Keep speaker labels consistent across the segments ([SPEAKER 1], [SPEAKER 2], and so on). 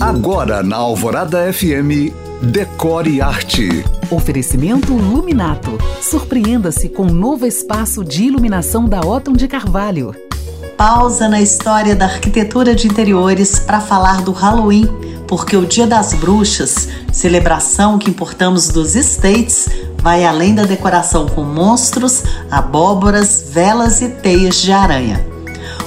[SPEAKER 1] Agora na Alvorada FM, Decore Arte.
[SPEAKER 2] Oferecimento Luminato. Surpreenda-se com um novo espaço de iluminação da Otton de Carvalho.
[SPEAKER 3] Pausa na história da arquitetura de interiores para falar do Halloween, porque o Dia das Bruxas, celebração que importamos dos States, vai além da decoração com monstros, abóboras, velas e teias de aranha.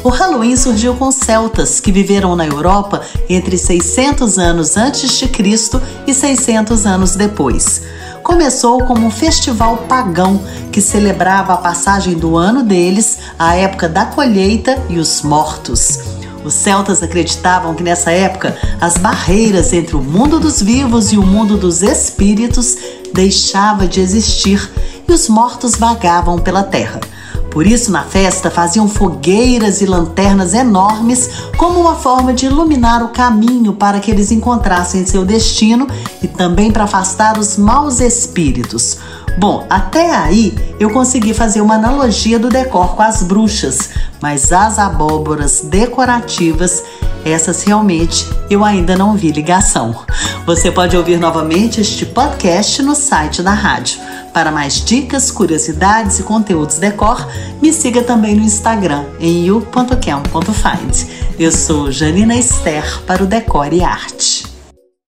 [SPEAKER 3] O Halloween surgiu com celtas que viveram na Europa entre 600 anos antes de Cristo e 600 anos depois. Começou como um festival pagão que celebrava a passagem do ano deles, a época da colheita e os mortos. Os celtas acreditavam que nessa época as barreiras entre o mundo dos vivos e o mundo dos espíritos deixava de existir e os mortos vagavam pela terra. Por isso, na festa, faziam fogueiras e lanternas enormes como uma forma de iluminar o caminho para que eles encontrassem seu destino e também para afastar os maus espíritos. Bom, até aí eu consegui fazer uma analogia do decor com as bruxas, mas as abóboras decorativas, essas realmente eu ainda não vi ligação. Você pode ouvir novamente este podcast no site da rádio. Para mais dicas, curiosidades e conteúdos decor, me siga também no Instagram em you.cam.find. Eu sou Janina Esther para o Decore e Arte.